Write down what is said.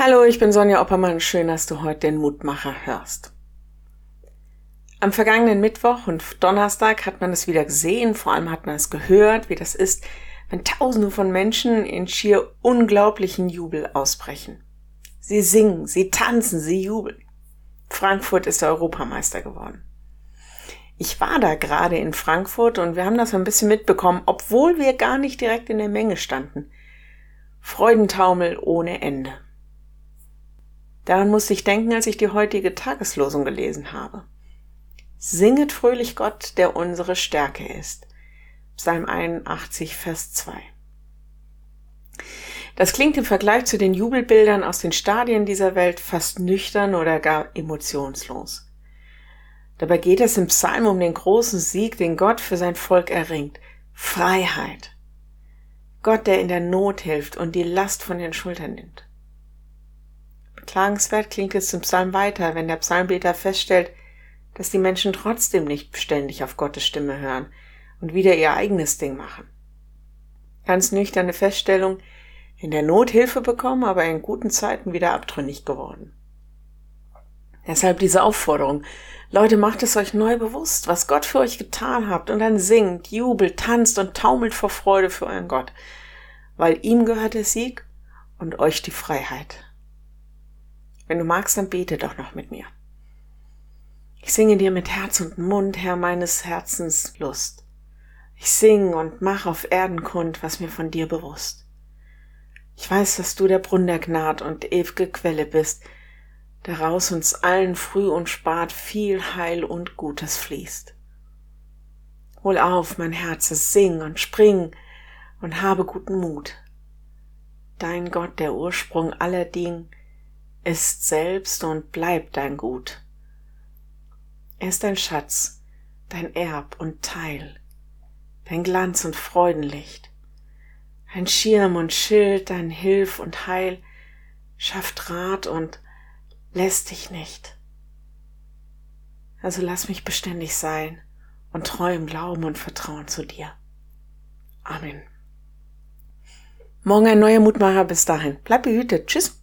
Hallo, ich bin Sonja Oppermann. Schön, dass du heute den Mutmacher hörst. Am vergangenen Mittwoch und Donnerstag hat man es wieder gesehen, vor allem hat man es gehört, wie das ist, wenn Tausende von Menschen in schier unglaublichen Jubel ausbrechen. Sie singen, sie tanzen, sie jubeln. Frankfurt ist der Europameister geworden. Ich war da gerade in Frankfurt und wir haben das ein bisschen mitbekommen, obwohl wir gar nicht direkt in der Menge standen. Freudentaumel ohne Ende. Daran musste ich denken, als ich die heutige Tageslosung gelesen habe. Singet fröhlich Gott, der unsere Stärke ist. Psalm 81, Vers 2. Das klingt im Vergleich zu den Jubelbildern aus den Stadien dieser Welt fast nüchtern oder gar emotionslos. Dabei geht es im Psalm um den großen Sieg, den Gott für sein Volk erringt. Freiheit. Gott, der in der Not hilft und die Last von den Schultern nimmt. Klagenswert klingt es im Psalm weiter, wenn der Psalmbeter feststellt, dass die Menschen trotzdem nicht beständig auf Gottes Stimme hören und wieder ihr eigenes Ding machen. Ganz nüchterne Feststellung, in der Not Hilfe bekommen, aber in guten Zeiten wieder abtrünnig geworden. Deshalb diese Aufforderung. Leute, macht es euch neu bewusst, was Gott für euch getan habt und dann singt, jubelt, tanzt und taumelt vor Freude für euren Gott, weil ihm gehört der Sieg und euch die Freiheit. Wenn du magst, dann bete doch noch mit mir. Ich singe dir mit Herz und Mund, Herr meines Herzens Lust. Ich sing und mach auf Erden kund, was mir von dir bewusst. Ich weiß, dass du der Brunn der Gnad und ew'ge Quelle bist, daraus uns allen früh und spät viel Heil und Gutes fließt. Hol auf, mein Herz, sing und spring und habe guten Mut. Dein Gott, der Ursprung aller Ding, ist selbst und bleibt dein Gut. Er ist dein Schatz, dein Erb und Teil, dein Glanz und Freudenlicht, ein Schirm und Schild, dein Hilf und Heil, schafft Rat und lässt dich nicht. Also lass mich beständig sein und treu im Glauben und Vertrauen zu dir. Amen. Morgen ein neuer Mutmacher. Bis dahin. Bleib behütet. Tschüss.